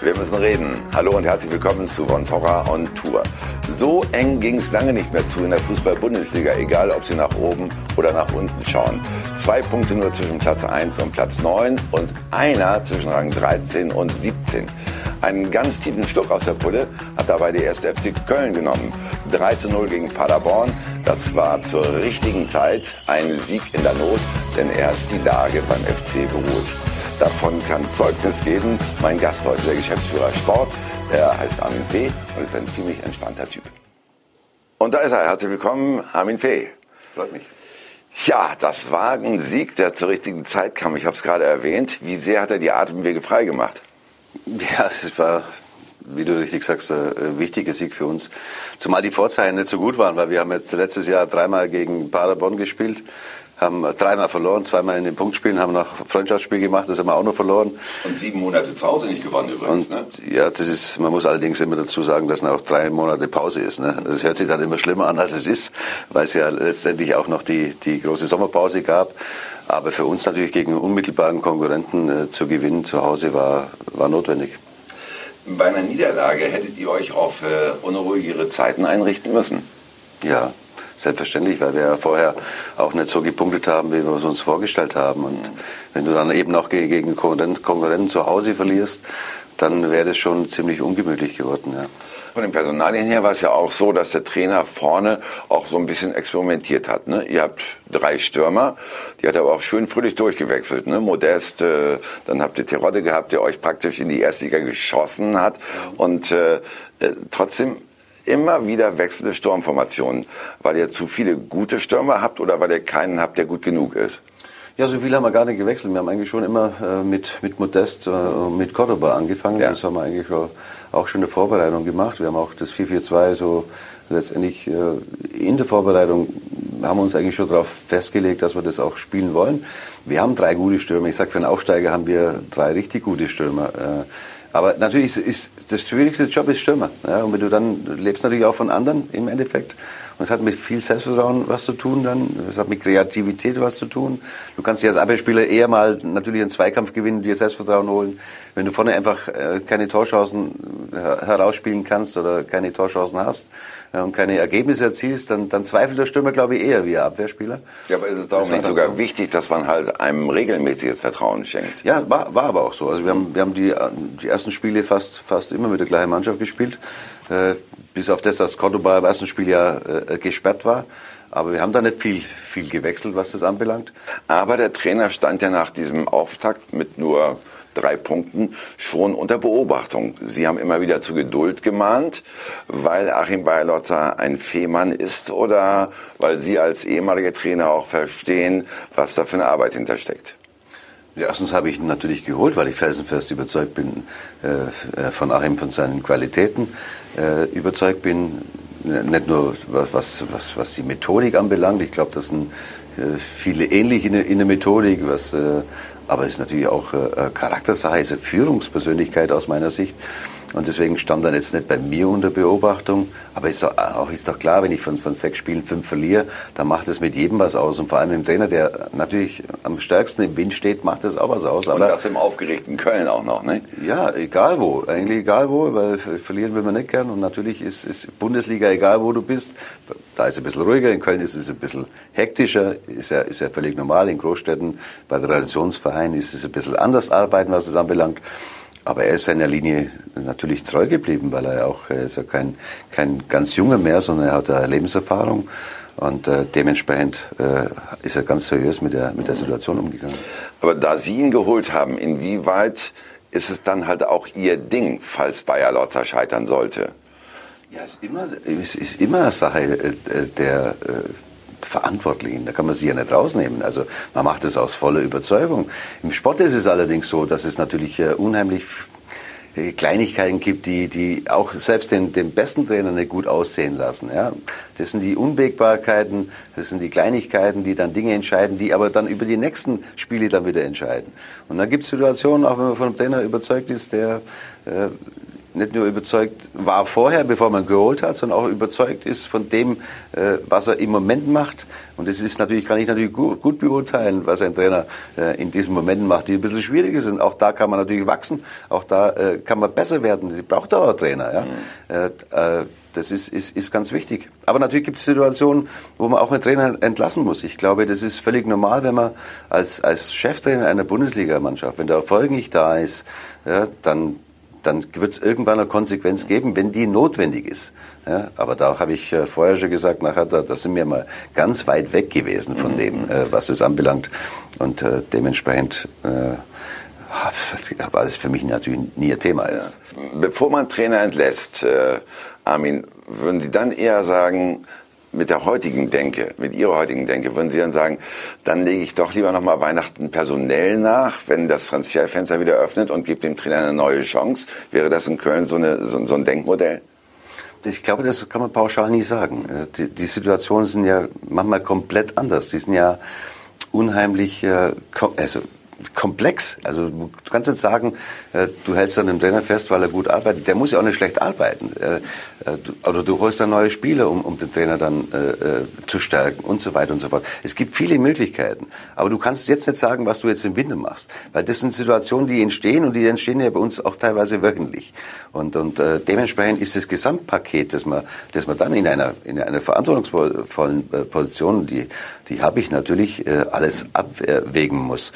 Wir müssen reden. Hallo und herzlich willkommen zu Von Torra on Tour. So eng ging es lange nicht mehr zu in der Fußball-Bundesliga, egal ob Sie nach oben oder nach unten schauen. Zwei Punkte nur zwischen Platz 1 und Platz 9 und einer zwischen Rang 13 und 17. Einen ganz tiefen Schluck aus der Pulle hat dabei die erste FC Köln genommen. 3 zu 0 gegen Paderborn. Das war zur richtigen Zeit ein Sieg in der Not, denn er hat die Lage beim FC beruhigt. Davon kann Zeugnis geben mein Gast heute, der Geschäftsführer Sport. Er heißt Armin Fee und ist ein ziemlich entspannter Typ. Und da ist er. Herzlich willkommen, Armin Fee. Freut mich. Ja, das war ein Sieg, der zur richtigen Zeit kam. Ich habe es gerade erwähnt. Wie sehr hat er die Atemwege freigemacht? Ja, es war, wie du richtig sagst, ein wichtiger Sieg für uns. Zumal die Vorzeichen nicht so gut waren, weil wir haben jetzt letztes Jahr dreimal gegen Paderborn gespielt haben dreimal verloren, zweimal in den Punktspielen, haben noch Freundschaftsspiel gemacht, das haben wir auch noch verloren. Und sieben Monate zu Hause nicht gewonnen übrigens, Und, ne? Ja, das ist, man muss allerdings immer dazu sagen, dass auch drei Monate Pause ist. Ne? Das hört sich dann immer schlimmer an, als es ist, weil es ja letztendlich auch noch die, die große Sommerpause gab. Aber für uns natürlich gegen unmittelbaren Konkurrenten äh, zu gewinnen zu Hause war, war notwendig. Bei einer Niederlage hättet ihr euch auf äh, unruhigere Zeiten einrichten müssen. Ja, Selbstverständlich, weil wir ja vorher auch nicht so gepunktet haben, wie wir es uns vorgestellt haben. Und wenn du dann eben auch gegen Konkurrenten zu Hause verlierst, dann wäre das schon ziemlich ungemütlich geworden. Ja. Von den Personalien her war es ja auch so, dass der Trainer vorne auch so ein bisschen experimentiert hat. Ne? Ihr habt drei Stürmer, die hat er aber auch schön fröhlich durchgewechselt. Ne? Modest, äh, dann habt ihr Terodde gehabt, der euch praktisch in die Erstliga geschossen hat. Und äh, äh trotzdem immer wieder wechselnde Sturmformationen, weil ihr zu viele gute Stürmer habt oder weil ihr keinen habt, der gut genug ist? Ja, so viel haben wir gar nicht gewechselt. Wir haben eigentlich schon immer äh, mit, mit Modest äh, und mit Cordoba angefangen. Ja. Das haben wir eigentlich auch, auch schon eine Vorbereitung gemacht. Wir haben auch das 4-4-2 so letztendlich äh, in der Vorbereitung haben wir uns eigentlich schon darauf festgelegt, dass wir das auch spielen wollen. Wir haben drei gute Stürmer. Ich sage, für einen Aufsteiger haben wir drei richtig gute Stürmer. Äh, aber natürlich ist, ist das schwierigste Job ist Stürmer. Ja, und wenn du dann lebst natürlich auch von anderen im Endeffekt. Und es hat mit viel Selbstvertrauen was zu tun dann. Es hat mit Kreativität was zu tun. Du kannst dir als Abwehrspieler eher mal natürlich einen Zweikampf gewinnen, dir Selbstvertrauen holen. Wenn du vorne einfach äh, keine Torchancen herausspielen kannst oder keine Torchancen hast, äh, und keine Ergebnisse erzielst, dann, dann zweifelt der Stürmer, glaube ich, eher wie ein Abwehrspieler. Ja, aber ist es darum nicht sogar so. wichtig, dass man halt einem regelmäßiges Vertrauen schenkt? Ja, war, war aber auch so. Also wir haben, wir haben die, die ersten Spiele fast, fast immer mit der gleichen Mannschaft gespielt. Äh, bis auf das, dass Cordoba im ersten Spiel ja äh, gesperrt war. Aber wir haben da nicht viel, viel gewechselt, was das anbelangt. Aber der Trainer stand ja nach diesem Auftakt mit nur drei Punkten schon unter Beobachtung. Sie haben immer wieder zu Geduld gemahnt, weil Achim Beilotzer ein Fehmarn ist oder weil Sie als ehemaliger Trainer auch verstehen, was da für eine Arbeit hintersteckt? Erstens habe ich ihn natürlich geholt, weil ich felsenfest überzeugt bin äh, äh von Achim, von seinen Qualitäten, äh, überzeugt bin, nicht nur was, was, was die Methodik anbelangt, ich glaube, das sind äh, viele ähnlich in der, in der Methodik, was äh, aber es ist natürlich auch äh, Charaktersache, ist Führungspersönlichkeit aus meiner Sicht. Und deswegen stand er jetzt nicht bei mir unter Beobachtung. Aber ist doch, auch ist doch klar, wenn ich von, von sechs Spielen fünf verliere, dann macht es mit jedem was aus. Und vor allem dem Trainer, der natürlich am stärksten im Wind steht, macht es auch was aus. Aber Und das im aufgeregten Köln auch noch, ne? Ja, egal wo. Eigentlich egal wo, weil verlieren will man nicht gern. Und natürlich ist, ist Bundesliga egal, wo du bist. Da ist es ein bisschen ruhiger. In Köln ist es ein bisschen hektischer. Ist ja, ist ja völlig normal. In Großstädten, bei Traditionsvereinen ist es ein bisschen anders arbeiten, was es anbelangt. Aber er ist seiner Linie natürlich treu geblieben, weil er ja auch, er ist ja kein, kein ganz junger mehr, sondern er hat eine Lebenserfahrung. Und äh, dementsprechend äh, ist er ganz seriös mit der, mit der Situation umgegangen. Aber da Sie ihn geholt haben, inwieweit ist es dann halt auch Ihr Ding, falls Bayer Lotzer scheitern sollte? Ja, es ist immer, es ist immer eine Sache äh, der äh, Verantwortlichen. Da kann man sie ja nicht rausnehmen. Also man macht es aus voller Überzeugung. Im Sport ist es allerdings so, dass es natürlich äh, unheimlich äh, Kleinigkeiten gibt, die, die auch selbst den, den besten Trainer nicht gut aussehen lassen. Ja. Das sind die Unwägbarkeiten, das sind die Kleinigkeiten, die dann Dinge entscheiden, die aber dann über die nächsten Spiele dann wieder entscheiden. Und dann gibt es Situationen, auch wenn man von einem Trainer überzeugt ist, der äh, nicht nur überzeugt war vorher, bevor man geholt hat, sondern auch überzeugt ist von dem, äh, was er im Moment macht. Und das ist natürlich, kann ich natürlich gut, gut beurteilen, was ein Trainer äh, in diesen Momenten macht, die ein bisschen schwieriger sind. Auch da kann man natürlich wachsen, auch da äh, kann man besser werden. Sie braucht auch einen Trainer. Ja? Mhm. Das ist, ist, ist ganz wichtig. Aber natürlich gibt es Situationen, wo man auch einen Trainer entlassen muss. Ich glaube, das ist völlig normal, wenn man als, als Cheftrainer einer Bundesligamannschaft, wenn der Erfolg nicht da ist, ja, dann dann wird es irgendwann eine Konsequenz geben, wenn die notwendig ist. Ja, aber da habe ich äh, vorher schon gesagt, nachher, da, da, sind wir mal ganz weit weg gewesen von dem, äh, was es anbelangt. Und äh, dementsprechend äh, war das für mich natürlich nie ein Thema. Ja. Bevor man Trainer entlässt, äh, Armin, würden Sie dann eher sagen, mit der heutigen Denke, mit Ihrer heutigen Denke, würden Sie dann sagen, dann lege ich doch lieber nochmal Weihnachten personell nach, wenn das Transferfenster wieder öffnet und gebe dem Trainer eine neue Chance? Wäre das in Köln so, eine, so, so ein Denkmodell? Ich glaube, das kann man pauschal nicht sagen. Äh, die, die Situationen sind ja manchmal komplett anders. Die sind ja unheimlich, äh, also komplex. Also du kannst jetzt sagen, äh, du hältst an einem Trainer fest, weil er gut arbeitet. Der muss ja auch nicht schlecht arbeiten. Äh, äh, oder du holst dann neue Spieler, um, um den Trainer dann äh, zu stärken und so weiter und so fort. Es gibt viele Möglichkeiten. Aber du kannst jetzt nicht sagen, was du jetzt im Winter machst. Weil das sind Situationen, die entstehen und die entstehen ja bei uns auch teilweise wöchentlich. Und, und äh, dementsprechend ist das Gesamtpaket, das man, das man dann in einer, in einer verantwortungsvollen Position, die, die habe ich natürlich, äh, alles abwägen muss.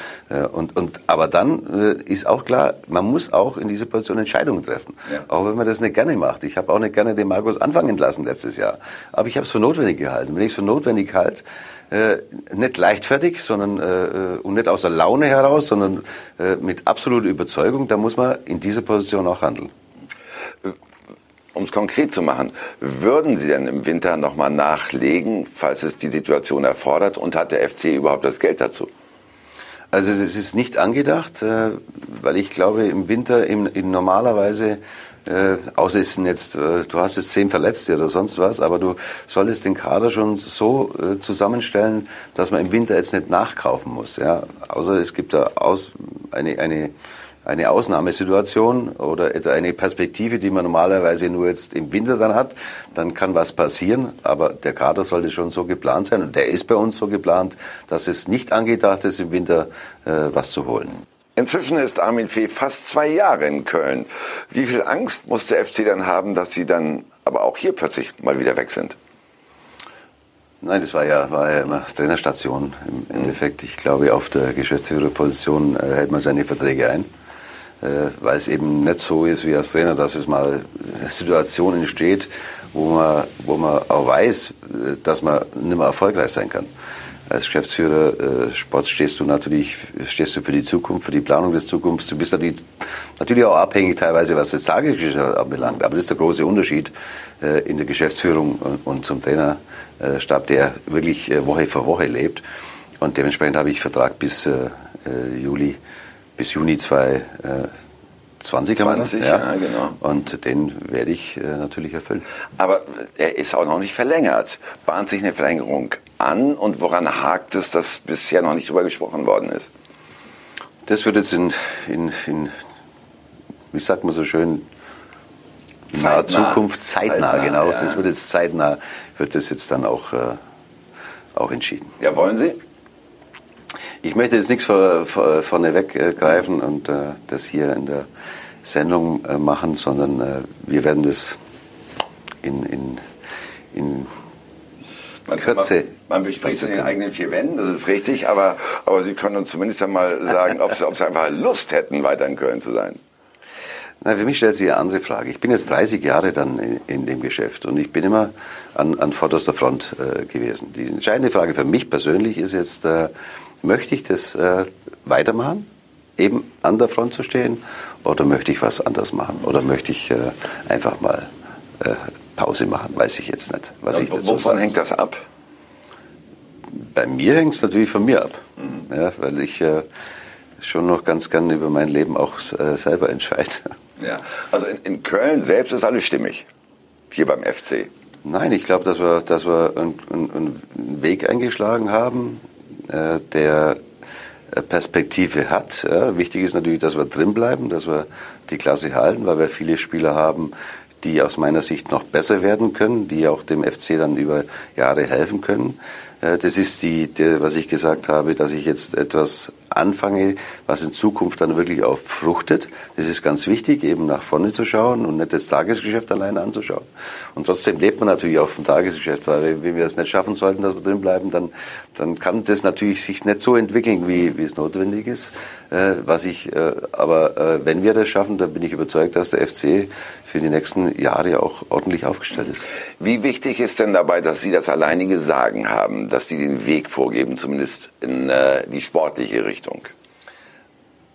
Äh, und, und, aber dann äh, ist auch klar, man muss auch in dieser Position Entscheidungen treffen. Ja. Auch wenn man das nicht gerne macht. Ich habe auch nicht gerne den Markus anfangen lassen letztes Jahr. Aber ich habe es für notwendig gehalten. Wenn ich es für notwendig halte, äh, nicht leichtfertig, sondern äh, und nicht aus der Laune heraus, sondern äh, mit absoluter Überzeugung, dann muss man in dieser Position auch handeln. Um es konkret zu machen, würden Sie denn im Winter nochmal nachlegen, falls es die Situation erfordert? Und hat der FC überhaupt das Geld dazu? Also das ist nicht angedacht, äh, weil ich glaube, im Winter in, in normalerweise äh, außer es sind jetzt, äh, du hast jetzt zehn Verletzte oder sonst was, aber du solltest den Kader schon so äh, zusammenstellen, dass man im Winter jetzt nicht nachkaufen muss. Ja? Außer es gibt da aus, eine, eine eine Ausnahmesituation oder eine Perspektive, die man normalerweise nur jetzt im Winter dann hat, dann kann was passieren. Aber der Kader sollte schon so geplant sein und der ist bei uns so geplant, dass es nicht angedacht ist, im Winter äh, was zu holen. Inzwischen ist Armin Fee fast zwei Jahre in Köln. Wie viel Angst muss der FC dann haben, dass sie dann aber auch hier plötzlich mal wieder weg sind? Nein, das war ja, war ja immer Trainerstation im Endeffekt. Ich glaube, auf der Geschäftsführerposition äh, hält man seine Verträge ein. Äh, weil es eben nicht so ist wie als Trainer, dass es mal eine Situation entsteht, wo man, wo man auch weiß, äh, dass man nicht mehr erfolgreich sein kann. Als Geschäftsführer äh, Sport stehst du natürlich stehst du für die Zukunft, für die Planung des Zukunfts. Du bist natürlich, auch abhängig teilweise, was das Tagesgeschäft anbelangt. Aber das ist der große Unterschied äh, in der Geschäftsführung und, und zum Trainerstab, der wirklich äh, Woche für Woche lebt. Und dementsprechend habe ich Vertrag bis äh, Juli bis Juni 2020 20, ja. ja. genau. Und den werde ich äh, natürlich erfüllen. Aber er ist auch noch nicht verlängert. Bahnt sich eine Verlängerung an und woran hakt es, dass bisher noch nicht drüber gesprochen worden ist? Das wird jetzt in, in, in wie sagt man so schön, naher Zukunft, zeitnah, zeitnah genau. Ja. Das wird jetzt zeitnah, wird das jetzt dann auch, äh, auch entschieden. Ja, wollen Sie? Ich möchte jetzt nichts vor, vor, vorneweg äh, greifen und äh, das hier in der Sendung äh, machen, sondern äh, wir werden das in, in, in man, Kürze. Man, man bespricht in den eigenen vier Wänden, das ist richtig, aber, aber Sie können uns zumindest einmal sagen, ob Sie, ob Sie einfach Lust hätten, weiter in Köln zu sein. Na, für mich stellt sich eine andere Frage. Ich bin jetzt 30 Jahre dann in, in dem Geschäft und ich bin immer an, an vorderster Front äh, gewesen. Die entscheidende Frage für mich persönlich ist jetzt, äh, möchte ich das äh, weitermachen, eben an der Front zu stehen, oder möchte ich was anders machen? Oder möchte ich äh, einfach mal äh, Pause machen? Weiß ich jetzt nicht. Was ja, ich dazu wovon hängt das ab? Bei mir hängt es natürlich von mir ab, mhm. ja, weil ich äh, schon noch ganz gern über mein Leben auch äh, selber entscheide. Ja, also in, in Köln selbst ist alles stimmig, hier beim FC. Nein, ich glaube, dass wir, dass wir einen, einen Weg eingeschlagen haben, äh, der Perspektive hat. Ja, wichtig ist natürlich, dass wir drin bleiben, dass wir die Klasse halten, weil wir viele Spieler haben, die aus meiner Sicht noch besser werden können, die auch dem FC dann über Jahre helfen können. Äh, das ist die, die, was ich gesagt habe, dass ich jetzt etwas anfange, was in Zukunft dann wirklich auch fruchtet. Das ist ganz wichtig, eben nach vorne zu schauen und nicht das Tagesgeschäft alleine anzuschauen. Und trotzdem lebt man natürlich auch vom Tagesgeschäft, weil wenn wir es nicht schaffen sollten, dass wir drin bleiben, dann, dann kann das natürlich sich nicht so entwickeln, wie, wie es notwendig ist. Äh, was ich, äh, aber äh, wenn wir das schaffen, dann bin ich überzeugt, dass der FC für die nächsten Jahre auch ordentlich aufgestellt ist. Wie wichtig ist denn dabei, dass Sie das alleinige Sagen haben, dass Sie den Weg vorgeben, zumindest in äh, die sportliche Richtung?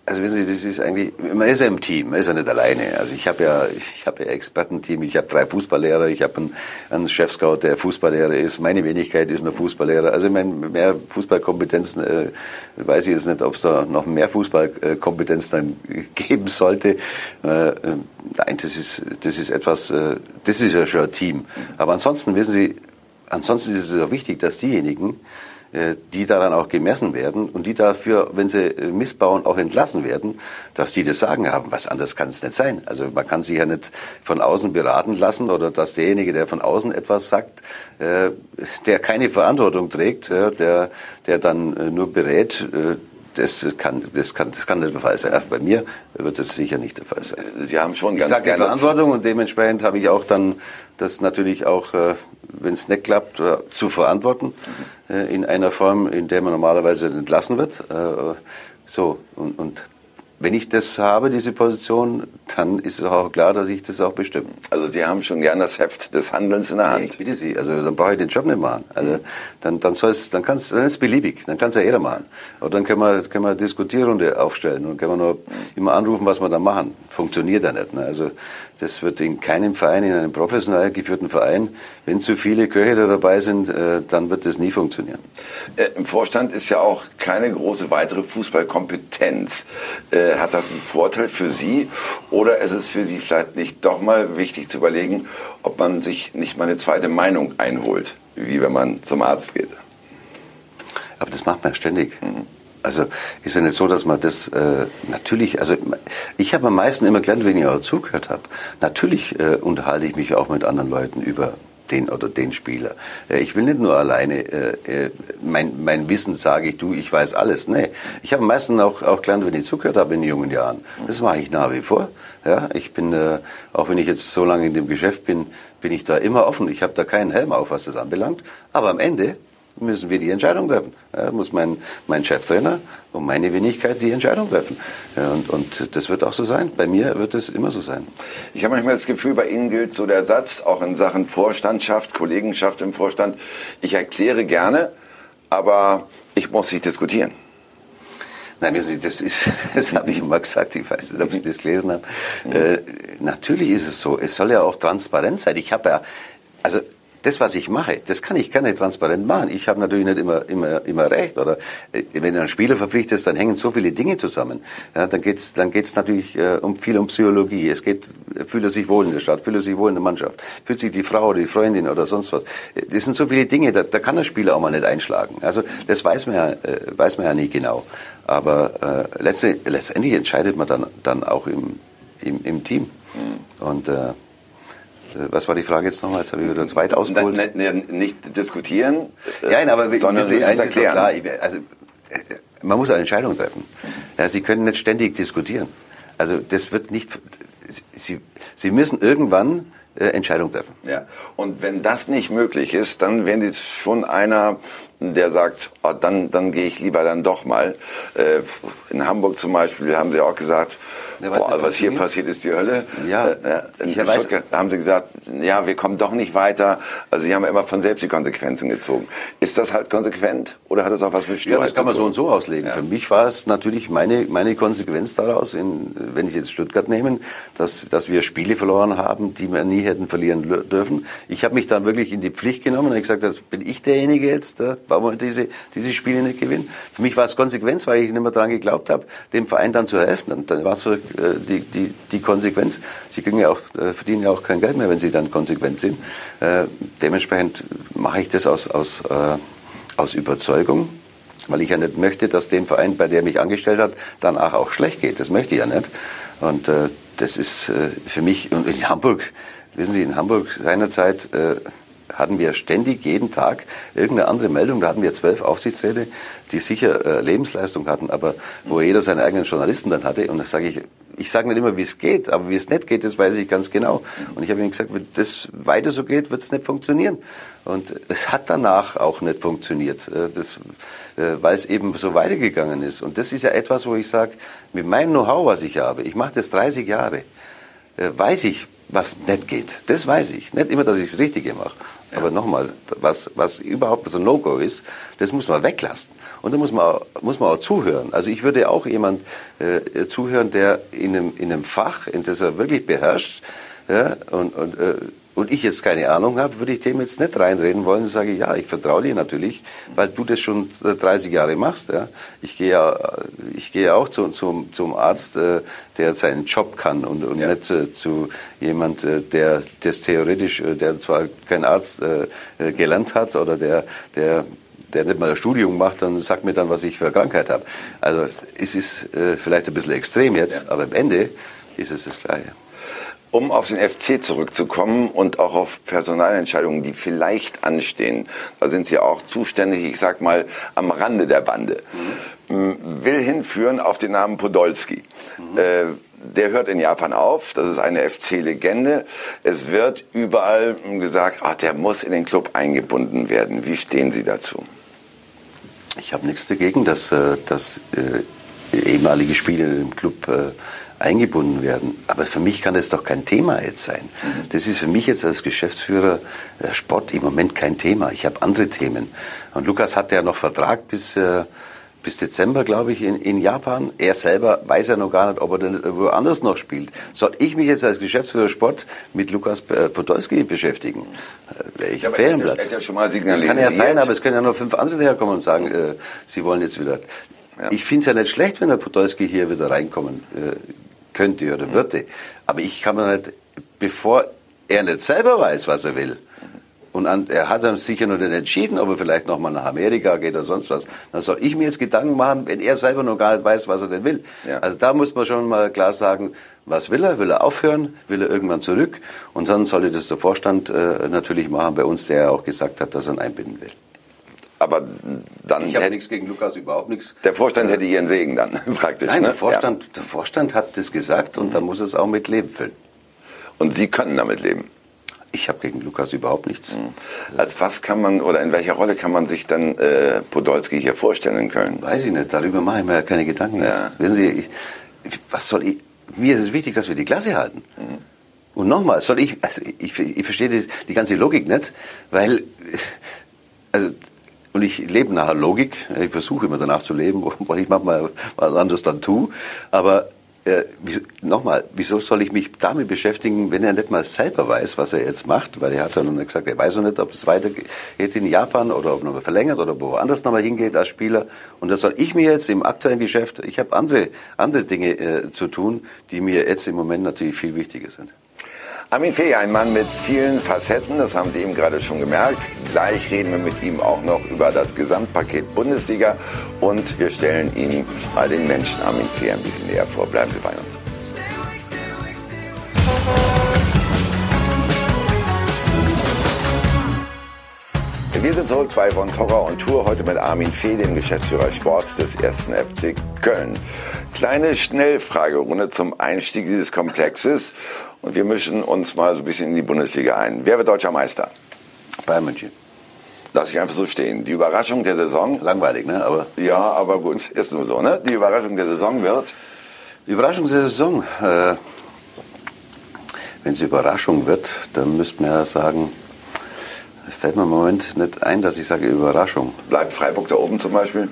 Also wissen Sie, das ist eigentlich, man ist ja im Team, man ist ja nicht alleine. Also ich habe ja, ich habe ja Expertenteam, ich habe drei Fußballlehrer, ich habe einen, einen Chefscout, der Fußballlehrer ist, meine Wenigkeit ist nur Fußballlehrer. Also ich meine, mehr Fußballkompetenzen äh, weiß ich jetzt nicht, ob es da noch mehr Fußballkompetenz dann geben sollte. Äh, nein, das ist, das ist etwas, äh, das ist ja schon ein Team. Aber ansonsten wissen Sie, ansonsten ist es auch wichtig, dass diejenigen, die daran auch gemessen werden und die dafür, wenn sie äh, missbauen, auch entlassen werden, dass die das Sagen haben. Was anderes kann es nicht sein. Also man kann sich ja nicht von außen beraten lassen oder dass derjenige, der von außen etwas sagt, äh, der keine Verantwortung trägt, der, der dann nur berät, das kann, das kann, das kann nicht der Fall sein. Bei mir wird das sicher nicht der Fall sein. Sie haben schon ganz ich sage Verantwortung und dementsprechend habe ich auch dann das natürlich auch, äh, wenn es nicht klappt, äh, zu verantworten äh, in einer Form, in der man normalerweise entlassen wird. So und, und wenn ich das habe, diese Position, dann ist es auch klar, dass ich das auch bestimme. Also Sie haben schon gern das Heft des Handelns in der Hand. Nee, ich bitte Sie, also dann brauche ich den Job nicht machen. Also dann, dann soll es, dann kann es, dann ist es beliebig, dann kann es ja jeder machen. Aber dann können wir, können wir Diskutierrunde aufstellen und können wir nur immer anrufen, was wir da machen. Funktioniert ja nicht. Ne? Also das wird in keinem Verein, in einem professionell geführten Verein, wenn zu viele Köche da dabei sind, äh, dann wird das nie funktionieren. Äh, Im Vorstand ist ja auch keine große weitere Fußballkompetenz. Äh, hat das einen Vorteil für Sie oder ist es für Sie vielleicht nicht doch mal wichtig zu überlegen, ob man sich nicht mal eine zweite Meinung einholt, wie wenn man zum Arzt geht? Aber das macht man ständig. Mhm. Also ist ja nicht so, dass man das äh, natürlich, also ich habe am meisten immer gelernt, wenn ich auch zugehört habe. Natürlich äh, unterhalte ich mich auch mit anderen Leuten über den oder den Spieler. Äh, ich will nicht nur alleine äh, äh, mein, mein Wissen sage ich, du, ich weiß alles. Nee, ich habe am meisten auch, auch gelernt, wenn ich zugehört habe in jungen Jahren. Das mache ich nach wie vor. Ja, ich bin, äh, auch wenn ich jetzt so lange in dem Geschäft bin, bin ich da immer offen. Ich habe da keinen Helm auf, was das anbelangt. Aber am Ende müssen wir die Entscheidung treffen. Ja, muss mein, mein Cheftrainer und meine Wenigkeit die Entscheidung treffen. Ja, und, und das wird auch so sein. Bei mir wird es immer so sein. Ich habe manchmal das Gefühl, bei Ihnen gilt so der Satz, auch in Sachen Vorstandschaft, Kollegenschaft im Vorstand, ich erkläre gerne, aber ich muss nicht diskutieren. Nein, wissen Sie, das ist, das habe ich immer gesagt, ich weiß nicht, ob Sie das gelesen haben. Mhm. Äh, natürlich ist es so, es soll ja auch transparent sein. Ich habe ja, also das, was ich mache, das kann ich gerne transparent machen. Ich habe natürlich nicht immer, immer, immer recht. Oder äh, wenn du einen Spieler verpflichtest, dann hängen so viele Dinge zusammen. Ja, dann geht's dann geht's natürlich äh, um viel um Psychologie. Es geht, fühlt er sich wohl in der Stadt, fühlt er sich wohl in der Mannschaft, fühlt sich die Frau oder die Freundin oder sonst was. Das sind so viele Dinge, da, da kann der Spieler auch mal nicht einschlagen. Also das weiß man ja, äh, weiß man ja nie genau. Aber äh, letztendlich entscheidet man dann, dann auch im, im, im Team. Mhm. Und äh, äh, was war die Frage jetzt nochmal? Jetzt habe ich wieder zu weit ausgeholt. Nicht, nicht, nicht diskutieren, ja, nein, aber sondern Sie, erklären. Klar, also, äh, man muss eine Entscheidung treffen. Ja, Sie können nicht ständig diskutieren. Also das wird nicht. Sie, Sie müssen irgendwann äh, Entscheidung treffen. Ja. Und wenn das nicht möglich ist, dann wären Sie schon einer, der sagt, oh, dann, dann gehe ich lieber dann doch mal. Äh, in Hamburg zum Beispiel haben Sie auch gesagt, ja, boah, was hier passiert, ist die Hölle. Ja, äh, in Stuttgart haben Sie gesagt, ja, wir kommen doch nicht weiter. Also Sie haben immer von selbst die Konsequenzen gezogen. Ist das halt konsequent oder hat das auch was mit Sturheit Ja, das kann man so und so auslegen. Ja. Für mich war es natürlich meine, meine Konsequenz daraus, in, wenn ich jetzt Stuttgart nehme, dass, dass wir Spiele verloren haben, die wir nie hätten verlieren dürfen. Ich habe mich dann wirklich in die Pflicht genommen und gesagt, bin ich derjenige jetzt, der, warum wir diese, diese Spiele nicht gewinnen? Für mich war es Konsequenz, weil ich nicht mehr daran geglaubt habe, dem Verein dann zu helfen. Und dann war es so äh, die, die, die Konsequenz. Sie kriegen ja auch, äh, verdienen ja auch kein Geld mehr, wenn sie dann konsequent sind. Äh, dementsprechend mache ich das aus, aus, aus Überzeugung weil ich ja nicht möchte, dass dem Verein, bei der mich angestellt hat, danach auch schlecht geht. Das möchte ich ja nicht. Und äh, das ist äh, für mich, und in Hamburg, wissen Sie, in Hamburg seinerzeit äh, hatten wir ständig jeden Tag irgendeine andere Meldung. Da hatten wir zwölf Aufsichtsräte, die sicher äh, Lebensleistung hatten, aber wo jeder seine eigenen Journalisten dann hatte. Und das sage ich, ich sage nicht immer, wie es geht, aber wie es nicht geht, das weiß ich ganz genau. Und ich habe ihnen gesagt, wenn das weiter so geht, wird es nicht funktionieren. Und es hat danach auch nicht funktioniert, äh, das, äh, weil es eben so weitergegangen ist. Und das ist ja etwas, wo ich sage, mit meinem Know-how, was ich habe, ich mache das 30 Jahre, äh, weiß ich, was nicht geht. Das weiß ich. Nicht immer, dass ich das Richtige mache. Aber nochmal, was, was überhaupt so ein No-Go ist, das muss man weglassen. Und da muss man, muss man auch zuhören. Also ich würde auch jemand äh, zuhören, der in einem, in einem Fach, in das er wirklich beherrscht, ja, und, und äh, und ich jetzt keine Ahnung habe, würde ich dem jetzt nicht reinreden wollen und sage, ja, ich vertraue dir natürlich, weil du das schon 30 Jahre machst. Ja. Ich gehe ja, ich gehe auch zu, zum, zum Arzt, äh, der seinen Job kann und, und ja. nicht äh, zu jemand, äh, der das theoretisch, äh, der zwar kein Arzt äh, äh, gelernt hat oder der, der der nicht mal ein Studium macht, dann sagt mir dann, was ich für eine Krankheit habe. Also es ist äh, vielleicht ein bisschen extrem jetzt, ja. aber am Ende ist es das Gleiche. Um auf den FC zurückzukommen und auch auf Personalentscheidungen, die vielleicht anstehen, da sind Sie auch zuständig, ich sag mal, am Rande der Bande. Mhm. Will hinführen auf den Namen Podolski. Mhm. Äh, der hört in Japan auf, das ist eine FC-Legende. Es wird überall gesagt, ach, der muss in den Club eingebunden werden. Wie stehen Sie dazu? Ich habe nichts dagegen, dass, äh, dass äh, ehemalige Spieler im Club äh, eingebunden werden. Aber für mich kann das doch kein Thema jetzt sein. Das ist für mich jetzt als Geschäftsführer der Sport im Moment kein Thema. Ich habe andere Themen. Und Lukas hatte ja noch Vertrag bis, äh, bis Dezember, glaube ich, in, in Japan. Er selber weiß ja noch gar nicht, ob er denn woanders noch spielt. Soll ich mich jetzt als Geschäftsführer Sport mit Lukas äh, Podolski beschäftigen? Äh, Wäre ich ja, Ferienplatz. Ja das kann ja sein, aber es können ja noch fünf andere herkommen und sagen, äh, sie wollen jetzt wieder. Ja. Ich finde es ja nicht schlecht, wenn der Podolski hier wieder reinkommen äh, könnte oder würde. Aber ich kann mir nicht, bevor er nicht selber weiß, was er will, und an, er hat dann sicher noch nicht entschieden, ob er vielleicht nochmal nach Amerika geht oder sonst was. Dann soll ich mir jetzt Gedanken machen, wenn er selber noch gar nicht weiß, was er denn will. Ja. Also da muss man schon mal klar sagen, was will er? Will er aufhören? Will er irgendwann zurück? Und dann sollte das der Vorstand äh, natürlich machen bei uns, der auch gesagt hat, dass er ihn einbinden will. Aber dann. Ich habe nichts gegen Lukas, überhaupt nichts. Der Vorstand hätte ihren Segen dann praktisch. Nein, ne? der, Vorstand, ja. der Vorstand hat das gesagt und mhm. da muss es auch mit Leben füllen. Und Sie können damit leben? Ich habe gegen Lukas überhaupt nichts. Mhm. Als was kann man oder in welcher Rolle kann man sich dann äh, Podolski hier vorstellen in Köln? Weiß ich nicht, darüber mache ich mir ja keine Gedanken. Ja. Wissen Sie, ich, was soll ich, mir ist es wichtig, dass wir die Klasse halten. Mhm. Und nochmal, soll ich, also ich, ich verstehe die, die ganze Logik nicht, weil, also und ich lebe nach Logik. Ich versuche immer danach zu leben, weil ich manchmal was anderes dann tue. Aber äh, nochmal, wieso soll ich mich damit beschäftigen, wenn er nicht mal selber weiß, was er jetzt macht? Weil er hat ja nicht gesagt, er weiß noch nicht, ob es weitergeht in Japan oder ob nochmal verlängert oder woanders nochmal hingeht als Spieler. Und das soll ich mir jetzt im aktuellen Geschäft, ich habe andere, andere Dinge äh, zu tun, die mir jetzt im Moment natürlich viel wichtiger sind. Armin Fee, ein Mann mit vielen Facetten, das haben Sie eben gerade schon gemerkt. Gleich reden wir mit ihm auch noch über das Gesamtpaket Bundesliga und wir stellen Ihnen mal den Menschen Armin Fee ein bisschen näher vor. Bleiben Sie bei uns. Wir sind zurück bei Von Torra und Tour, heute mit Armin Fee, dem Geschäftsführer Sport des 1. FC Köln. Kleine Schnellfragerunde zum Einstieg dieses Komplexes und wir mischen uns mal so ein bisschen in die Bundesliga ein. Wer wird deutscher Meister? Bayern München. Lass ich einfach so stehen. Die Überraschung der Saison. Langweilig, ne? Aber ja, aber gut, ist nur so, ne? Die Überraschung der Saison wird. Die Überraschung der Saison. Äh, wenn es Überraschung wird, dann müsste man ja sagen, fällt mir im Moment nicht ein, dass ich sage Überraschung. Bleibt Freiburg da oben zum Beispiel?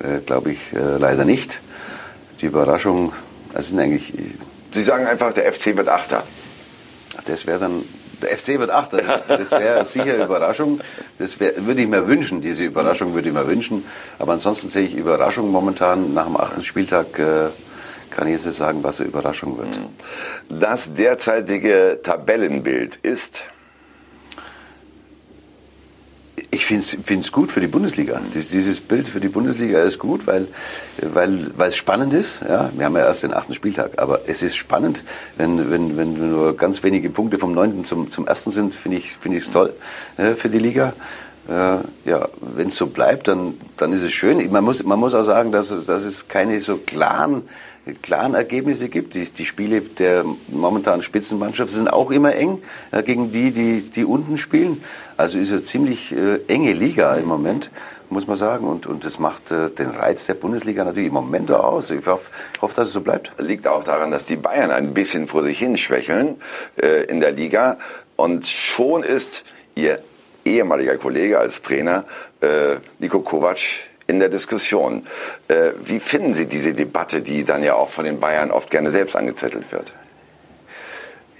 Äh, Glaube ich äh, leider nicht. Die Überraschung, das sind eigentlich Sie sagen einfach, der FC wird Achter. Das wäre dann, der FC wird Achter. Das wäre sicher Überraschung. Das wär, würde ich mir wünschen, diese Überraschung würde ich mir wünschen. Aber ansonsten sehe ich Überraschung momentan nach dem achten Spieltag. Äh, kann ich jetzt nicht sagen, was eine Überraschung wird. Das derzeitige Tabellenbild ist? Ich finde es gut für die Bundesliga. Dieses Bild für die Bundesliga ist gut, weil, weil, weil es spannend ist. Ja, wir haben ja erst den achten Spieltag, aber es ist spannend, wenn, wenn, wenn nur ganz wenige Punkte vom neunten zum, zum ersten sind, finde ich es find toll äh, für die Liga. Äh, ja, wenn es so bleibt, dann, dann ist es schön. Man muss, man muss auch sagen, dass, dass es keine so klaren klaren Ergebnisse gibt. Die, die Spiele der momentanen Spitzenmannschaft sind auch immer eng äh, gegen die, die, die unten spielen. Also ist es ziemlich äh, enge Liga im Moment, muss man sagen. Und, und das macht äh, den Reiz der Bundesliga natürlich im Moment auch aus. Ich hoffe, ich hoffe, dass es so bleibt. Liegt auch daran, dass die Bayern ein bisschen vor sich hin schwächeln äh, in der Liga. Und schon ist ihr ehemaliger Kollege als Trainer, äh, Nico Kovac, in der Diskussion. Äh, wie finden Sie diese Debatte, die dann ja auch von den Bayern oft gerne selbst angezettelt wird?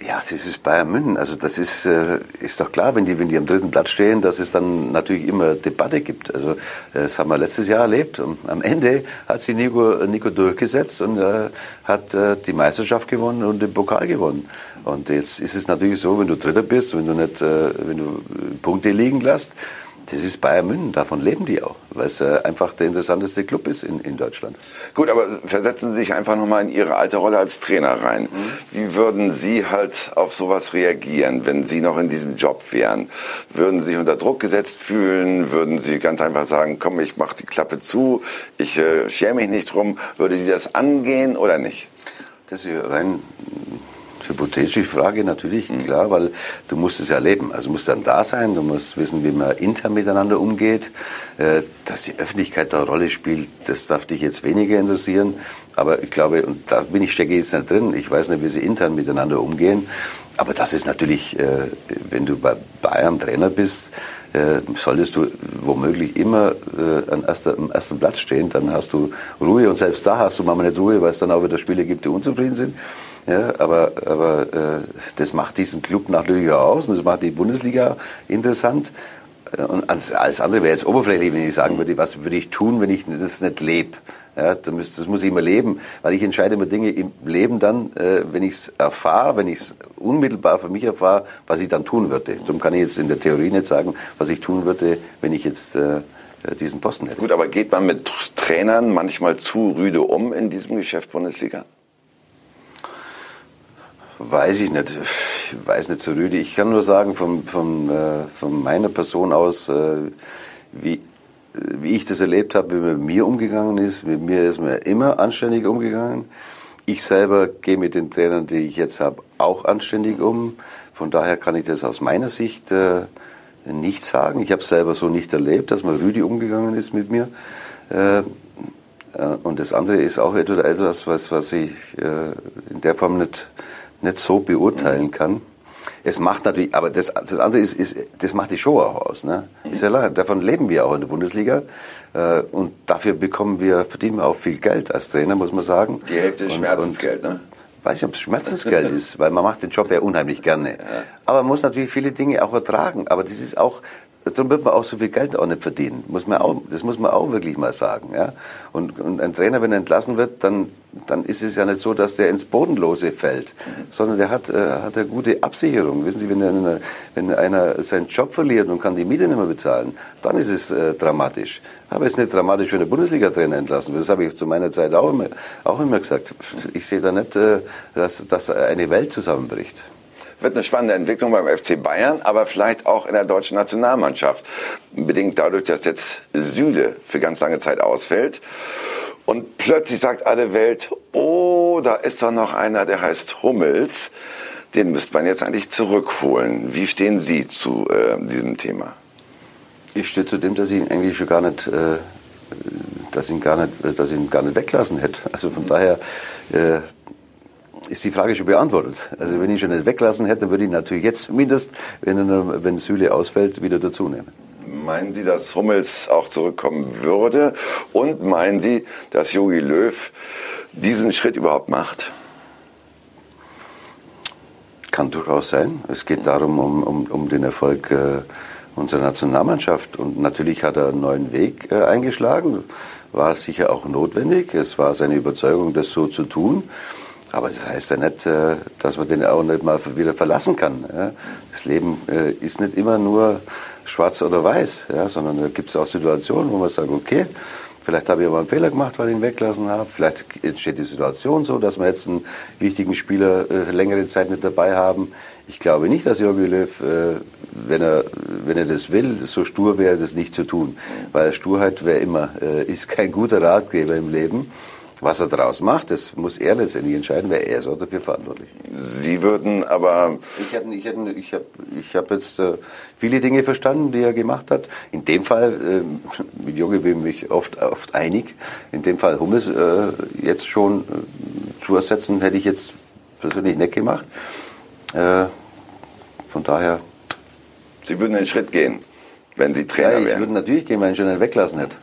Ja, das ist Bayern München. Also das ist, äh, ist doch klar, wenn die, wenn die am dritten Platz stehen, dass es dann natürlich immer Debatte gibt. Also äh, das haben wir letztes Jahr erlebt. Und am Ende hat sich Nico, Nico durchgesetzt und äh, hat äh, die Meisterschaft gewonnen und den Pokal gewonnen. Und jetzt ist es natürlich so, wenn du Dritter bist, wenn du nicht, äh, wenn du Punkte liegen lässt, das ist Bayern München, davon leben die auch, weil es äh, einfach der interessanteste Club ist in, in Deutschland. Gut, aber versetzen Sie sich einfach nochmal in Ihre alte Rolle als Trainer rein. Mhm. Wie würden Sie halt auf sowas reagieren, wenn Sie noch in diesem Job wären? Würden Sie sich unter Druck gesetzt fühlen? Würden Sie ganz einfach sagen, komm, ich mache die Klappe zu, ich äh, schere mich nicht drum? Würde Sie das angehen oder nicht? Das ist rein hypothetische Frage natürlich, mhm. klar, weil du musst es erleben. Also du musst dann da sein, du musst wissen, wie man intern miteinander umgeht. Äh, dass die Öffentlichkeit da eine Rolle spielt, das darf dich jetzt weniger interessieren. Aber ich glaube, und da bin ich stecke jetzt nicht drin, ich weiß nicht, wie sie intern miteinander umgehen. Aber das ist natürlich, äh, wenn du bei Bayern Trainer bist, äh, solltest du womöglich immer an erster, am ersten Platz stehen, dann hast du Ruhe und selbst da hast du manchmal nicht Ruhe, weil es dann auch wieder Spiele gibt, die unzufrieden sind. Ja, aber aber äh, das macht diesen Club natürlich aus und das macht die Bundesliga interessant. Äh, und alles andere wäre jetzt oberflächlich, wenn ich sagen würde, was würde ich tun, wenn ich das nicht lebe. Ja, das muss ich immer leben, weil ich entscheide immer Dinge im Leben dann, äh, wenn ich es erfahre, wenn ich es unmittelbar für mich erfahre, was ich dann tun würde. Darum kann ich jetzt in der Theorie nicht sagen, was ich tun würde, wenn ich jetzt äh, diesen Posten hätte. Gut, aber geht man mit Trainern manchmal zu rüde um in diesem Geschäft Bundesliga? Weiß ich nicht. Ich weiß nicht so rüde. Ich kann nur sagen, von, von, äh, von meiner Person aus, äh, wie, wie ich das erlebt habe, wie man mit mir umgegangen ist. Mit mir ist man immer anständig umgegangen. Ich selber gehe mit den Trainern, die ich jetzt habe, auch anständig um. Von daher kann ich das aus meiner Sicht äh, nicht sagen. Ich habe es selber so nicht erlebt, dass man rüde umgegangen ist mit mir. Äh, äh und das andere ist auch etwas, was, was ich äh, in der Form nicht nicht so beurteilen kann. Es macht natürlich, aber das, das andere ist, ist, das macht die Show auch aus. Ne? Ist ja klar, davon leben wir auch in der Bundesliga. Äh, und dafür bekommen wir, verdienen wir auch viel Geld als Trainer, muss man sagen. Die Hälfte ist Schmerzensgeld, ne? weiß nicht, ob es Schmerzensgeld ist, weil man macht den Job ja unheimlich gerne. Ja. Aber man muss natürlich viele Dinge auch ertragen. Aber das ist auch, Darum wird man auch so viel Geld auch nicht verdienen. Muss man auch, das muss man auch wirklich mal sagen. Ja? Und, und ein Trainer, wenn er entlassen wird, dann, dann ist es ja nicht so, dass der ins Bodenlose fällt, sondern der hat, äh, hat eine gute Absicherung. Wissen Sie, wenn, eine, wenn einer seinen Job verliert und kann die Miete nicht mehr bezahlen, dann ist es äh, dramatisch. Aber es ist nicht dramatisch, wenn der Bundesliga-Trainer entlassen wird. Das habe ich zu meiner Zeit auch immer, auch immer gesagt. Ich sehe da nicht, äh, dass, dass eine Welt zusammenbricht wird eine spannende Entwicklung beim FC Bayern, aber vielleicht auch in der deutschen Nationalmannschaft. Bedingt dadurch, dass jetzt Süle für ganz lange Zeit ausfällt. Und plötzlich sagt alle Welt, oh, da ist doch noch einer, der heißt Hummels. Den müsste man jetzt eigentlich zurückholen. Wie stehen Sie zu äh, diesem Thema? Ich stehe zu dem, dass ich ihn eigentlich gar nicht, äh, dass ihn gar nicht, dass ich ihn gar nicht weglassen hätte. Also von daher äh, ist die Frage schon beantwortet. Also wenn ich schon nicht weglassen hätte, würde ich natürlich jetzt zumindest, wenn, wenn Süle ausfällt, wieder dazu nehmen. Meinen Sie, dass Hummels auch zurückkommen würde? Und meinen Sie, dass Jogi Löw diesen Schritt überhaupt macht? Kann durchaus sein. Es geht darum, um, um, um den Erfolg äh, unserer Nationalmannschaft. Und natürlich hat er einen neuen Weg äh, eingeschlagen. War sicher auch notwendig. Es war seine Überzeugung, das so zu tun. Aber das heißt ja nicht, äh, dass man den auch nicht mal wieder verlassen kann. Das Leben äh, ist nicht immer nur schwarz oder weiß, sondern da gibt es auch Situationen, wo man sagt, okay, Vielleicht habe ich aber einen Fehler gemacht, weil ich ihn weglassen habe. Vielleicht entsteht die Situation so, dass wir jetzt einen wichtigen Spieler äh, längere Zeit nicht dabei haben. Ich glaube nicht, dass Jogi Löw, wenn, er, wenn er das will, so stur wäre, das nicht zu tun. Weil Sturheit wäre immer, ist kein guter Ratgeber im Leben. Was er daraus macht, das muss er letztendlich entscheiden, weil er ist auch dafür verantwortlich. Sie würden aber... Ich habe ich hab, ich hab, ich hab jetzt äh, viele Dinge verstanden, die er gemacht hat. In dem Fall, äh, mit Jogi bin ich mich oft, oft einig, in dem Fall Hummels äh, jetzt schon zu ersetzen, hätte ich jetzt persönlich nicht gemacht. Von daher... Sie würden einen Schritt gehen, wenn Sie Trainer ja, ich wären? Ich würde natürlich gehen, wenn ich schon einen weglassen hätte.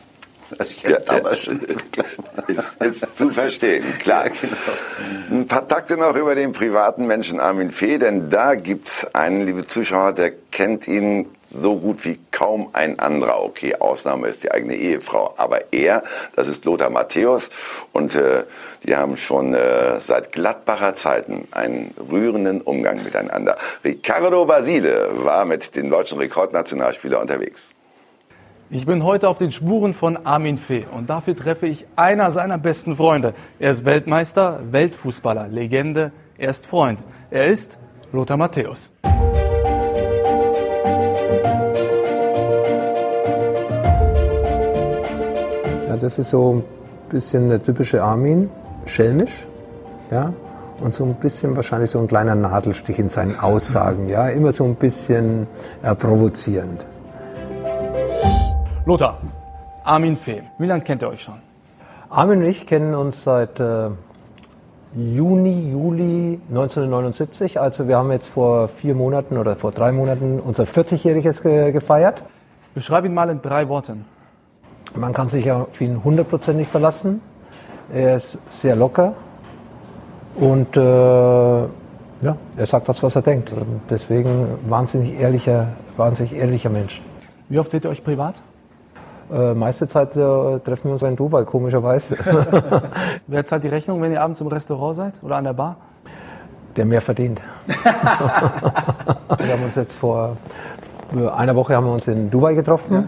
Also ich ja, ja. schon ist, ist zu verstehen, klar. Ja, genau. Ein paar Takte noch über den privaten Menschen Armin Fee, denn da gibt's einen, liebe Zuschauer, der kennt ihn so gut wie kaum ein anderer. Okay, Ausnahme ist die eigene Ehefrau, aber er, das ist Lothar Matthäus und äh, die haben schon äh, seit Gladbacher Zeiten einen rührenden Umgang miteinander. Ricardo Basile war mit dem deutschen Rekordnationalspieler unterwegs. Ich bin heute auf den Spuren von Armin Fee und dafür treffe ich einer seiner besten Freunde. Er ist Weltmeister, Weltfußballer, Legende, er ist Freund. Er ist Lothar Matthäus. Ja, das ist so ein bisschen der typische Armin, schelmisch, ja, und so ein bisschen wahrscheinlich so ein kleiner Nadelstich in seinen Aussagen, ja, immer so ein bisschen äh, provozierend. Lothar, Armin Fee, wie lange kennt ihr euch schon? Armin und ich kennen uns seit äh, Juni, Juli 1979. Also wir haben jetzt vor vier Monaten oder vor drei Monaten unser 40-jähriges ge gefeiert. Beschreib ihn mal in drei Worten. Man kann sich auf ihn hundertprozentig verlassen. Er ist sehr locker und äh, ja, er sagt das, was er denkt. Deswegen wahnsinnig ehrlicher, wahnsinnig ehrlicher Mensch. Wie oft seht ihr euch privat? Äh, meiste Zeit äh, treffen wir uns in Dubai, komischerweise. Wer zahlt die Rechnung, wenn ihr abends im Restaurant seid oder an der Bar? Der mehr verdient. wir haben uns jetzt vor einer Woche haben wir uns in Dubai getroffen ja.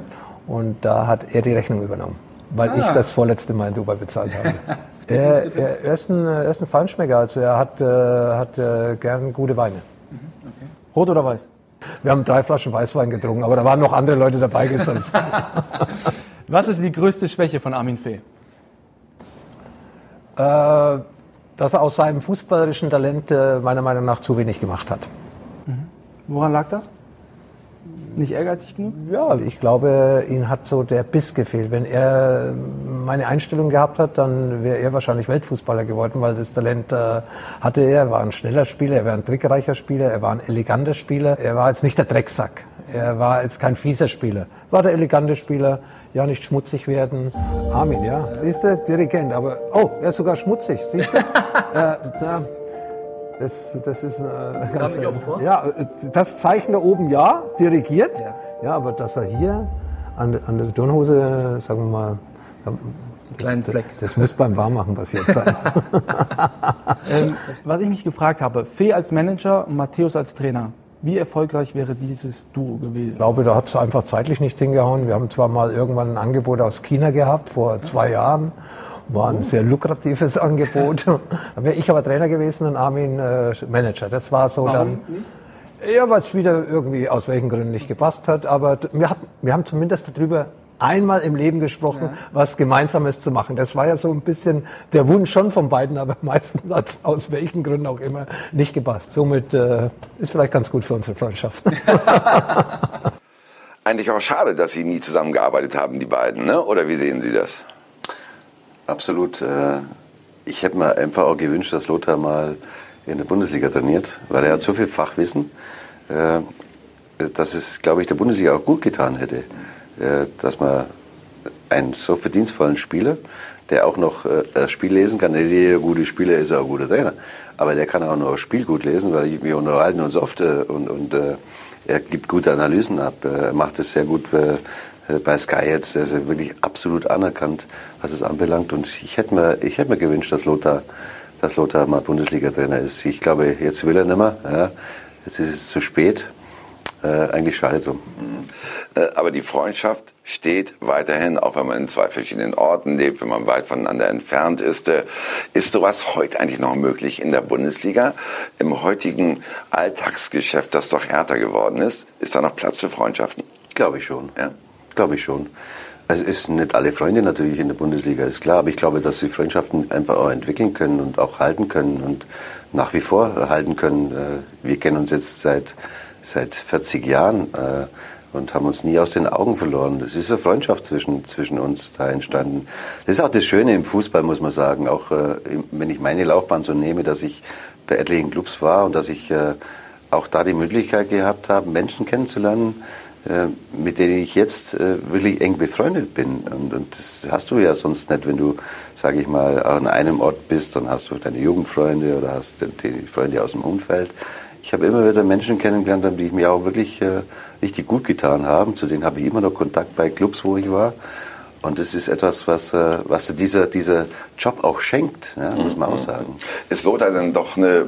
und da hat er die Rechnung übernommen, weil ah. ich das vorletzte Mal in Dubai bezahlt habe. er, er, er, ist ein, er ist ein Feinschmecker, also er hat, äh, hat äh, gern gute Weine. Mhm, okay. Rot oder weiß? Wir haben drei Flaschen Weißwein getrunken, aber da waren noch andere Leute dabei gestern. Was ist die größte Schwäche von Armin Fee? Äh, dass er aus seinem fußballerischen Talent äh, meiner Meinung nach zu wenig gemacht hat. Mhm. Woran lag das? Nicht ehrgeizig genug? Ja, ich glaube, ihm hat so der Biss gefehlt. Wenn er meine Einstellung gehabt hat, dann wäre er wahrscheinlich Weltfußballer geworden, weil das Talent äh, hatte er. Er war ein schneller Spieler, er war ein trickreicher Spieler, er war ein eleganter Spieler. Er war jetzt nicht der Drecksack. Er war jetzt kein fieser Spieler. War der elegante Spieler, ja, nicht schmutzig werden. Armin, ja, siehst du, Dirigent, aber, oh, er ist sogar schmutzig, siehst du? äh, da, das, das ist äh, ganz, äh, ja, das Zeichen da oben ja, dirigiert. Ja, ja aber dass er hier an, an der Turnhose, sagen wir mal, kleinen Fleck. Das, das muss beim Warmmachen passiert sein. ähm, was ich mich gefragt habe, Fee als Manager und Matthäus als Trainer. Wie erfolgreich wäre dieses Duo gewesen? Ich glaube, da hat es einfach zeitlich nicht hingehauen. Wir haben zwar mal irgendwann ein Angebot aus China gehabt, vor zwei Jahren. War ein sehr lukratives Angebot. da wäre ich aber Trainer gewesen und Armin äh, Manager. Das war so Warum dann. Nicht? Ja, weil es wieder irgendwie aus welchen Gründen nicht gepasst hat. Aber wir, hat, wir haben zumindest darüber einmal im Leben gesprochen, ja. was Gemeinsames zu machen. Das war ja so ein bisschen der Wunsch schon von beiden, aber meistens hat es aus welchen Gründen auch immer nicht gepasst. Somit äh, ist vielleicht ganz gut für unsere Freundschaft. Eigentlich auch schade, dass Sie nie zusammengearbeitet haben, die beiden, ne? oder wie sehen Sie das? Absolut. Äh, ich hätte mir einfach auch gewünscht, dass Lothar mal in der Bundesliga trainiert, weil er hat so viel Fachwissen, äh, dass es, glaube ich, der Bundesliga auch gut getan hätte, äh, dass man einen so verdienstvollen Spieler, der auch noch das Spiel lesen kann, jeder gute Spieler ist auch ein guter Trainer, aber der kann auch noch das Spiel gut lesen, weil wir unterhalten uns oft und, und er gibt gute Analysen ab, er macht es sehr gut äh, bei Sky jetzt also wirklich absolut anerkannt, was es anbelangt. Und ich hätte mir, ich hätte mir gewünscht, dass Lothar, dass Lothar mal Bundesliga-Trainer ist. Ich glaube, jetzt will er nicht mehr. Ja. Jetzt ist es zu spät. äh, eigentlich schade drum. Mhm. Äh, aber die Freundschaft steht weiterhin, auch wenn man in zwei verschiedenen Orten lebt, wenn man weit voneinander entfernt ist. Äh, ist sowas heute eigentlich noch möglich in der Bundesliga? Im heutigen Alltagsgeschäft, das doch härter geworden ist, ist da noch Platz für Freundschaften? Glaube ich schon. Ja? Glaube ich schon. Es sind nicht alle Freunde natürlich in der Bundesliga, ist klar, aber ich glaube, dass sie Freundschaften einfach auch entwickeln können und auch halten können und nach wie vor halten können. Äh, wir kennen uns jetzt seit, seit 40 Jahren äh, und haben uns nie aus den Augen verloren. Das ist eine Freundschaft zwischen, zwischen uns da entstanden. Das ist auch das Schöne im Fußball, muss man sagen. Auch äh, wenn ich meine Laufbahn so nehme, dass ich bei etlichen Clubs war und dass ich auch da die Möglichkeit gehabt habe, Menschen kennenzulernen, mit denen ich jetzt äh, wirklich eng befreundet bin. Und, und, das hast du ja sonst nicht, wenn du, sage ich mal, an einem Ort bist, dann hast du deine Jugendfreunde oder hast die Freunde aus dem Umfeld. Ich habe immer wieder Menschen kennengelernt, die mir auch wirklich äh, richtig gut getan haben. Zu denen habe ich immer noch Kontakt bei Clubs, wo ich war. Und das ist etwas, was, äh, was dieser, dieser Job auch schenkt, ja, muss man auch mhm. sagen. Es wurde dann doch eine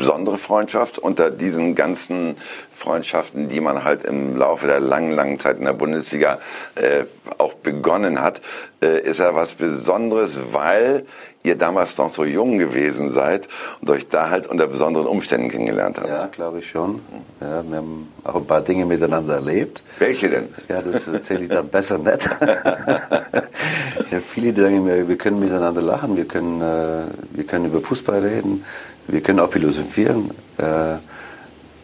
besondere Freundschaft unter diesen ganzen Freundschaften, die man halt im Laufe der langen, langen Zeit in der Bundesliga äh, auch begonnen hat, äh, ist ja was Besonderes, weil ihr damals noch so jung gewesen seid und euch da halt unter besonderen Umständen kennengelernt habt. Ja, glaube ich schon. Ja, wir haben auch ein paar Dinge miteinander erlebt. Welche denn? Ja, das erzähle ich dann besser nicht. ja, viele Dinge, wir können miteinander lachen, wir können, äh, wir können über Fußball reden, wir können auch philosophieren äh,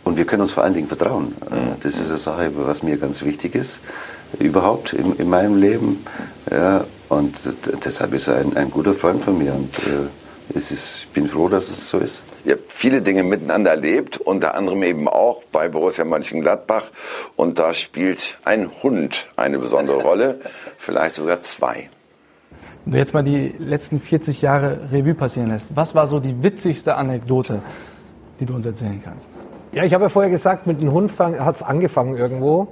und wir können uns vor allen Dingen vertrauen. Äh, das ist eine Sache, was mir ganz wichtig ist, überhaupt in, in meinem Leben. Ja, und deshalb ist er ein, ein guter Freund von mir und äh, ist, ich bin froh, dass es so ist. Ihr habt viele Dinge miteinander erlebt, unter anderem eben auch bei Borussia Mönchengladbach. Und da spielt ein Hund eine besondere Rolle, vielleicht sogar zwei. Wenn du jetzt mal die letzten 40 Jahre Revue passieren lässt, was war so die witzigste Anekdote, die du uns erzählen kannst? Ja, ich habe ja vorher gesagt, mit dem Hund hat es angefangen irgendwo.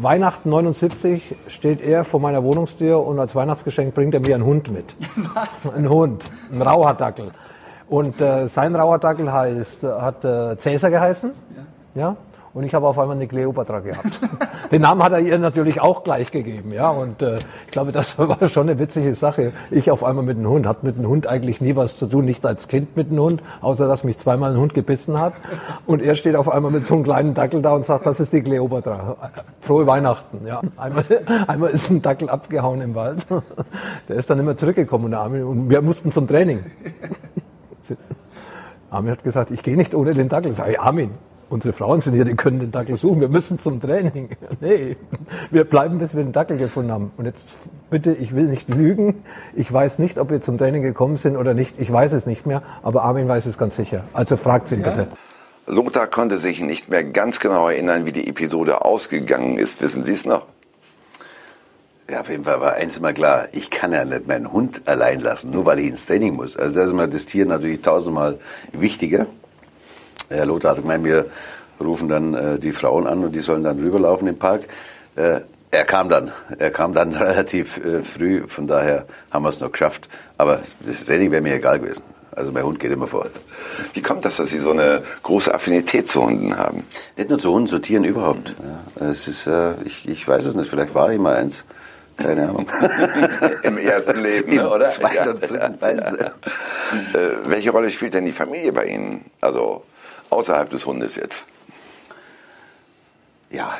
Weihnachten 79 steht er vor meiner Wohnungstür und als Weihnachtsgeschenk bringt er mir einen Hund mit. Was? Ein Hund, ein Rauhardackel. Und äh, sein Rauhardackel heißt, hat äh, Cäsar geheißen. Ja. ja und ich habe auf einmal eine Kleopatra gehabt. Den Namen hat er ihr natürlich auch gleich gegeben, ja. Und äh, ich glaube, das war schon eine witzige Sache. Ich auf einmal mit einem Hund, hat mit einem Hund eigentlich nie was zu tun, nicht als Kind mit einem Hund, außer dass mich zweimal ein Hund gebissen hat. Und er steht auf einmal mit so einem kleinen Dackel da und sagt, das ist die Kleopatra. Frohe Weihnachten, ja. Einmal, einmal ist ein Dackel abgehauen im Wald. Der ist dann immer zurückgekommen, Armin, und wir mussten zum Training. Armin hat gesagt, ich gehe nicht ohne den Dackel. Sag ich, Armin, unsere Frauen sind hier, die können den Dackel suchen, wir müssen zum Training. Nee, wir bleiben, bis wir den Dackel gefunden haben. Und jetzt bitte, ich will nicht lügen. Ich weiß nicht, ob wir zum Training gekommen sind oder nicht. Ich weiß es nicht mehr, aber Armin weiß es ganz sicher. Also fragt sie ihn ja. bitte. Lothar konnte sich nicht mehr ganz genau erinnern, wie die Episode ausgegangen ist. Wissen Sie es noch? Ja, auf jeden Fall war eins mal klar, ich kann ja nicht meinen Hund allein lassen, nur weil ich ins Training muss. Also da ist mir das Tier natürlich tausendmal wichtiger. Herr Lothar hat gemeint, wir rufen dann äh, die Frauen an und die sollen dann rüberlaufen im Park. Äh, er kam dann, er kam dann relativ äh, früh, von daher haben wir es noch geschafft. Aber das Training wäre mir egal gewesen. Also mein Hund geht immer vor. Wie kommt das, dass Sie so eine große Affinität zu Hunden haben? Nicht nur zu Hunden, zu Tieren überhaupt. Ja, es ist, äh, ich, ich weiß es nicht, vielleicht war ich mal eins. Keine Ahnung. Im ersten Leben, ne, oder? Zweiten ja. und dritten, weiß äh, welche Rolle spielt denn die Familie bei Ihnen? Also außerhalb des Hundes jetzt? Ja,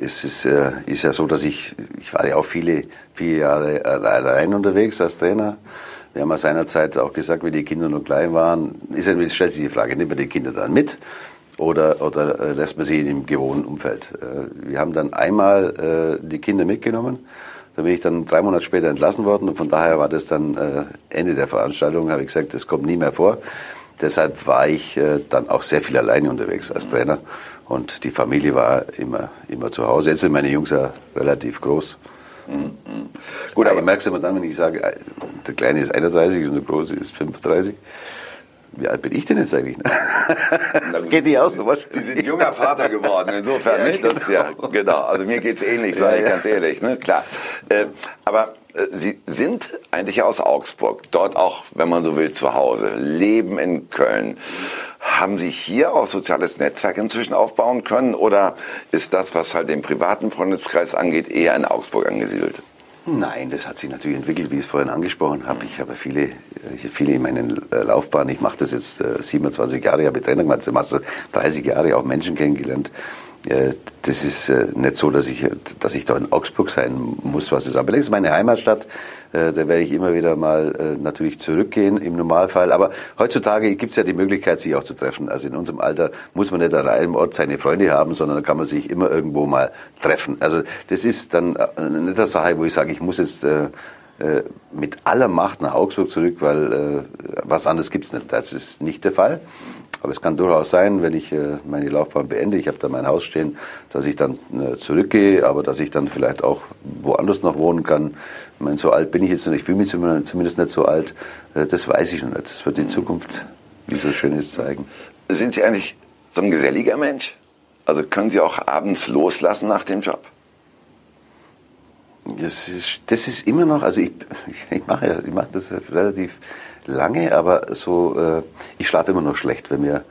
es, ist, äh, ist ja so, dass ich, ich war ja auch viele, viele Jahre allein unterwegs als Trainer. Wir haben ja seinerzeit auch gesagt, wie die Kinder noch klein waren, ist ja, stellt sich die Frage, nimmt man die Kinder dann mit oder, oder äh, lässt man sie im gewohnten Umfeld? Äh, wir haben dann einmal die Kinder mitgenommen. Da bin ich dann drei Monate später entlassen worden und von daher war das dann Ende der Veranstaltung, habe ich gesagt, das kommt nie mehr vor. Deshalb war ich äh, dann auch sehr viel alleine unterwegs als Trainer und die Familie war immer, immer zu Hause. Jetzt sind meine Jungs ja relativ groß. Mhm. Gut, aber merkst du immer dann, wenn ich sage, äh, der Kleine ist 31 und der Große ist 35, wie alt bin ich denn jetzt eigentlich? geht die aus? Sie sind junger Vater geworden, insofern. ja, nicht? Das, ja, genau. genau. Also mir geht's ähnlich, sage ich ganz ehrlich. Ne? Klar. Äh, aber äh, Sie sind eigentlich aus Augsburg, dort auch, wenn man so will, zu Hause, leben in Köln, Haben Sie hier auch soziales Netzwerk inzwischen aufbauen können oder ist das, was halt den privaten Freundeskreis angeht, eher in Augsburg angesiedelt? Nein, das hat sich natürlich entwickelt, wie ich es vorhin angesprochen habe. Ich habe viele, viele in meiner Laufbahn, ich mache das jetzt 27 Jahre, habe Trainer gemacht, 30 Jahre auch Menschen kennengelernt, das ist äh, nicht so, dass ich, dass ich da in Augsburg sein muss, was es anbelangt. Das ist meine Heimatstadt. Äh, da werde ich immer wieder mal äh, natürlich zurückgehen im Normalfall. Aber heutzutage gibt es ja die Möglichkeit, sich auch zu treffen. Also in unserem Alter muss man nicht an einem Ort seine Freunde haben, sondern da kann man sich immer irgendwo mal treffen. Also das ist dann nicht eine Sache, wo ich sage, ich muss jetzt mit aller Macht nach Augsburg zurück, weil was anderes gibt es nicht. Das ist nicht der Fall. Aber es kann durchaus sein, wenn ich äh, meine Laufbahn beende, ich habe da mein Haus stehen, dass ich dann äh, zurückgehe, aber dass ich dann vielleicht auch woanders noch wohnen kann. Ich meine, so alt bin ich jetzt noch, ich fühle mich zumindest nicht so alt. Äh, das weiß ich noch nicht. Das wird die Zukunft, wie so schön ist, zeigen. Sind Sie eigentlich so ein geselliger Mensch? Also können Sie auch abends loslassen nach dem Job? Das ist, das ist immer noch, also ich, ich mache, ich mache das relativ lange, aber so, äh, ich schlafe immer noch schlecht. Wenn wir,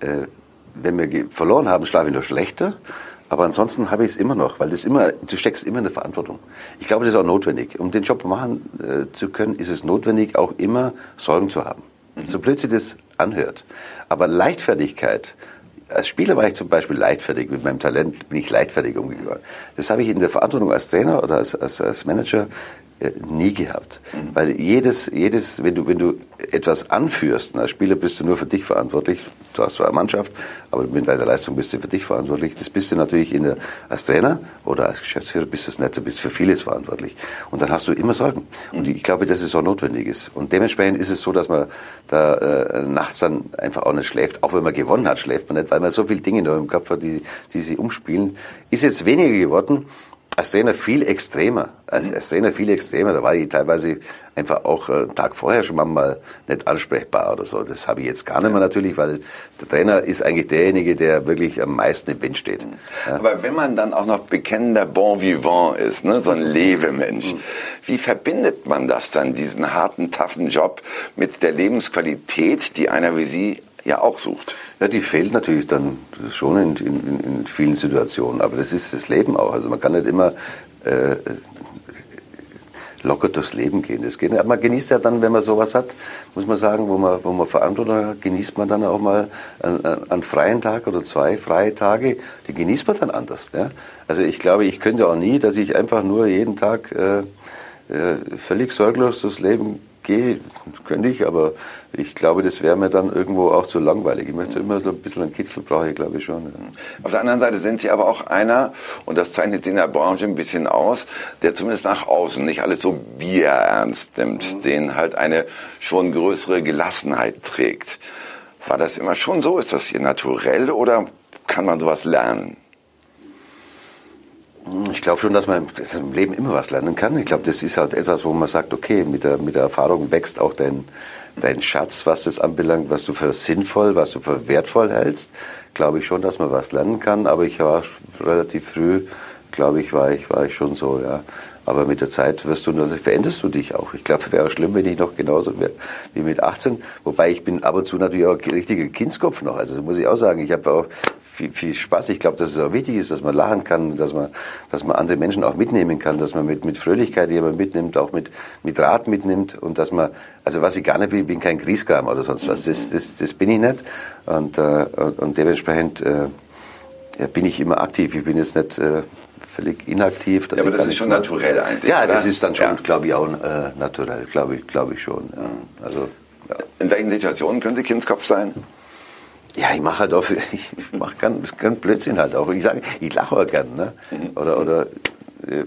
äh, wenn wir verloren haben, schlafe ich noch schlechter. Aber ansonsten habe ich es immer noch, weil das immer, du steckst immer in der Verantwortung. Ich glaube, das ist auch notwendig. Um den Job machen äh, zu können, ist es notwendig, auch immer Sorgen zu haben. Mhm. So blöd sich das anhört. Aber Leichtfertigkeit, als Spieler war ich zum Beispiel leichtfertig, mit meinem Talent bin ich leichtfertig umgegangen. Das habe ich in der Verantwortung als Trainer oder als, als, als Manager nie gehabt. Mhm. Weil jedes, jedes, wenn du, wenn du etwas anführst, als Spieler bist du nur für dich verantwortlich, du hast zwar eine Mannschaft, aber mit deiner Leistung bist du für dich verantwortlich. Das bist du natürlich in der, als Trainer oder als Geschäftsführer bist du es nicht, du bist für vieles verantwortlich. Und dann hast du immer Sorgen. Und ich glaube, dass es so notwendig ist. Und dementsprechend ist es so, dass man da äh, nachts dann einfach auch nicht schläft. Auch wenn man gewonnen hat, schläft man nicht, weil man so viele Dinge noch im Kopf hat, die, die sie umspielen. Ist jetzt weniger geworden, als Trainer viel extremer. Als, als, Trainer viel extremer. Da war ich teilweise einfach auch äh, einen Tag vorher schon mal nicht ansprechbar oder so. Das habe ich jetzt gar nicht mehr natürlich, weil der Trainer ist eigentlich derjenige, der wirklich am meisten im Wind steht. Ja. Aber wenn man dann auch noch bekennender Bon Vivant ist, ne, so ein Lebemensch, mhm. wie verbindet man das dann, diesen harten, taffen Job mit der Lebensqualität, die einer wie Sie ja auch sucht. Ja, die fehlt natürlich dann schon in, in, in vielen Situationen, aber das ist das Leben auch. Also man kann nicht immer äh, locker durchs Leben gehen. Das geht nicht. Man genießt ja dann, wenn man sowas hat, muss man sagen, wo man, wo man Verantwortung hat, genießt man dann auch mal einen, einen freien Tag oder zwei freie Tage, die genießt man dann anders. Ja? Also ich glaube, ich könnte auch nie, dass ich einfach nur jeden Tag äh, äh, völlig sorglos durchs Leben gehe, könnte ich, aber ich glaube, das wäre mir dann irgendwo auch zu langweilig. Ich möchte immer so ein bisschen einen Kitzel brauche ich, glaube ich schon. Ja. Auf der anderen Seite sind Sie aber auch einer, und das zeichnet Sie in der Branche ein bisschen aus, der zumindest nach außen nicht alles so bierernst nimmt, mhm. den halt eine schon größere Gelassenheit trägt. War das immer schon so? Ist das hier naturell oder kann man sowas lernen? Ich glaube schon, dass man im Leben immer was lernen kann. Ich glaube, das ist halt etwas, wo man sagt, okay, mit der, mit der Erfahrung wächst auch dein, dein Schatz, was das anbelangt, was du für sinnvoll, was du für wertvoll hältst. Glaube ich schon, dass man was lernen kann. Aber ich war relativ früh, glaube ich, war ich, war ich schon so, ja. Aber mit der Zeit wirst du, veränderst du dich auch. Ich glaube, wäre schlimm, wenn ich noch genauso wäre wie mit 18. Wobei ich bin ab und zu natürlich auch richtiger Kindskopf noch. Also muss ich auch sagen, ich habe auch viel, viel Spaß. Ich glaube, dass es auch wichtig ist, dass man lachen kann, dass man, dass man andere Menschen auch mitnehmen kann, dass man mit, mit Fröhlichkeit jemand mitnimmt, auch mit, mit Rat mitnimmt und dass man, also was ich gar nicht bin, ich bin kein Grieskram oder sonst was, das, das, das bin ich nicht und, äh, und dementsprechend äh, ja, bin ich immer aktiv. Ich bin jetzt nicht äh, völlig inaktiv. Ja, aber das ist schon naturell eigentlich. Ja, das ist dann schon, ja. glaube ich, auch äh, naturell, glaube ich, glaube ich schon. Ja. Also, ja. In welchen Situationen können Sie Kindskopf sein? Ja, ich mache halt auch, ich mache ganz, ganz Blödsinn halt auch. Ich sage, ich lache auch gern, ne? Mhm. Oder, oder äh,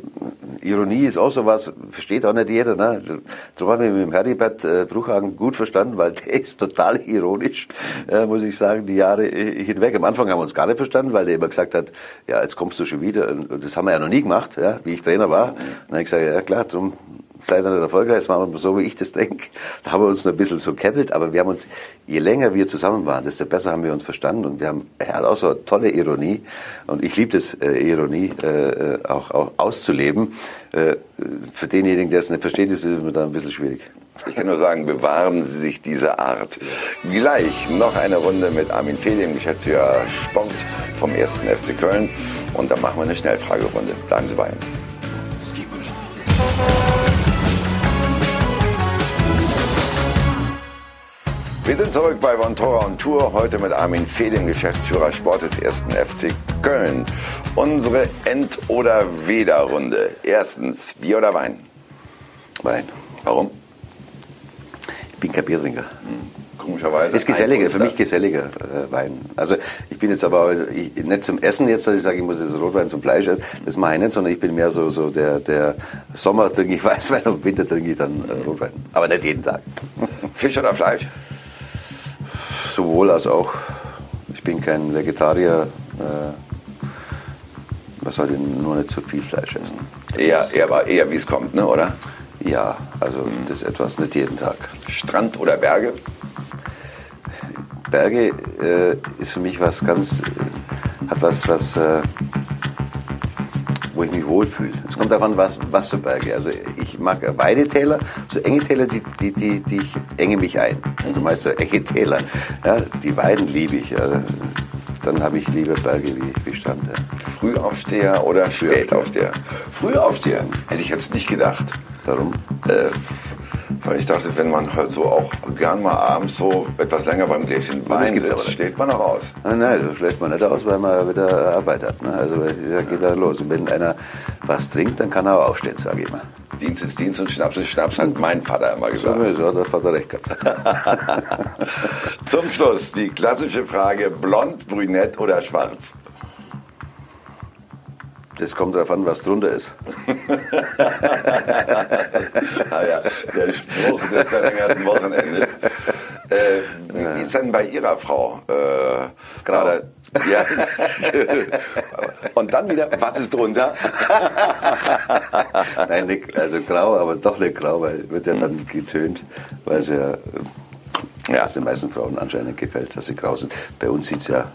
Ironie ist auch sowas, versteht auch nicht jeder. Ne? So haben wir mit dem Heribert äh, Bruchhagen gut verstanden, weil der ist total ironisch, äh, muss ich sagen, die Jahre äh, hinweg. Am Anfang haben wir uns gar nicht verstanden, weil der immer gesagt hat, ja, jetzt kommst du schon wieder. Und das haben wir ja noch nie gemacht, ja, wie ich Trainer war. Und dann habe ich gesagt, ja klar, darum Zeit nicht erfolgreich, jetzt machen wir so, wie ich das denke. Da haben wir uns noch ein bisschen so keppelt, aber wir haben uns, je länger wir zusammen waren, desto besser haben wir uns verstanden und wir haben, er hat auch so eine tolle Ironie und ich liebe das, äh, Ironie äh, auch, auch auszuleben. Äh, für denjenigen, der es nicht versteht, ist es immer dann ein bisschen schwierig. Ich kann nur sagen, bewahren Sie sich diese Art. Gleich noch eine Runde mit Armin Fee, dem Geschäftsführer Sport vom 1. FC Köln. Und dann machen wir eine Schnellfragerunde. Bleiben Sie bei uns. Wir sind zurück bei Vontora und Tour, heute mit Armin Fee, dem Geschäftsführer Sport des 1. FC Köln. Unsere End- oder Weder-Runde. Erstens, Bier oder Wein? Wein. Warum? Ich bin kein Biertrinker. Komischerweise. Ist geselliger, für mich geselliger äh, Wein. Also ich bin jetzt aber ich, nicht zum Essen jetzt, dass ich sage, ich muss jetzt Rotwein zum Fleisch essen. Das mache ich nicht, sondern ich bin mehr so, so der, der Sommer trinke ich Weißwein und Winter trinke ich dann äh, Rotwein. Aber nicht jeden Tag. Fisch oder Fleisch? Sowohl als auch. Ich bin kein Vegetarier. Äh, man sollte nur nicht zu viel Fleisch essen. Eher, eher, aber eher wie es kommt, ne, oder? Ja, also das ist etwas nicht jeden Tag. Strand oder Berge? Berge äh, ist für mich was ganz, äh, hat was, was, äh, wo ich mich wohlfühle. Es kommt davon, was, was für Berge. Also ich mag Weidetäler, so enge Täler, die, die, die, die ich enge mich ein. Also meist so enge Täler. Ja, die Weiden liebe ich. Ja. Dann habe ich lieber Berge wie, wie Strand. Ja. Frühaufsteher oder Spätaufsteher? Frühaufsteher, hätte ich jetzt nicht gedacht. Warum? Äh, weil ich dachte, wenn man halt so auch gern mal abends so etwas länger beim Gläschen Wein sitzt, schläft man auch aus. Nein, nein, so schläft man nicht aus, weil man wieder Arbeit hat. Ne? Also da geht er los. Und wenn einer was trinkt, dann kann er auch aufstehen, sage ich mal. Dienst ist Dienst und Schnaps ist Schnaps, hat mein Vater immer So, gesagt. so hat der Vater recht gehabt. Zum Schluss die klassische Frage, blond, brünett oder schwarz? Das kommt darauf an, was drunter ist. Ah ja, der Spruch des verlängerten Wochenendes. Äh, wie, ist denn bei Ihrer Frau? Äh, gerade, ja. Und dann wieder, was ist drunter? Nein, nicht, also grau, aber doch nicht grau, weil wird ja dann getönt, weil es ja, Ja. den meisten Frauen anscheinend gefällt, dass sie grau sind. Bei uns sieht es ja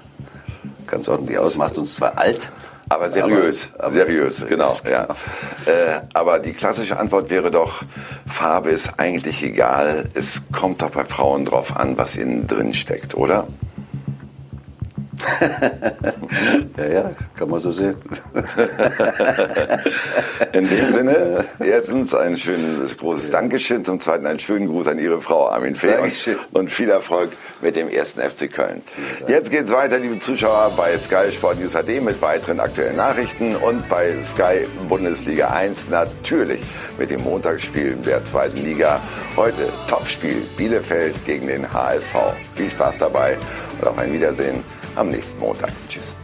ganz ordentlich aus, macht uns zwar alt, Aber seriös, Aber- aber seriös, genau. seriös, Ja. Äh, aber die klassische Antwort wäre doch, Farbe ist eigentlich egal. Es kommt doch bei Frauen drauf an, was innen drin steckt, oder? Ja, ja, kann man so sehen. In dem Sinne, erstens ein schönes, großes Dankeschön, zum zweiten einen schönen Gruß an Ihre Frau Armin Fee und, und viel Erfolg mit dem ersten FC Köln. Jetzt geht's weiter, liebe Zuschauer, bei Sky Sport News HD mit weiteren aktuellen Nachrichten und bei Sky Bundesliga 1 natürlich mit dem Montagsspiel der zweiten Liga. Heute Topspiel Bielefeld gegen den HSV. Viel Spaß dabei und auf ein Wiedersehen am nächsten Montag. Tschüss.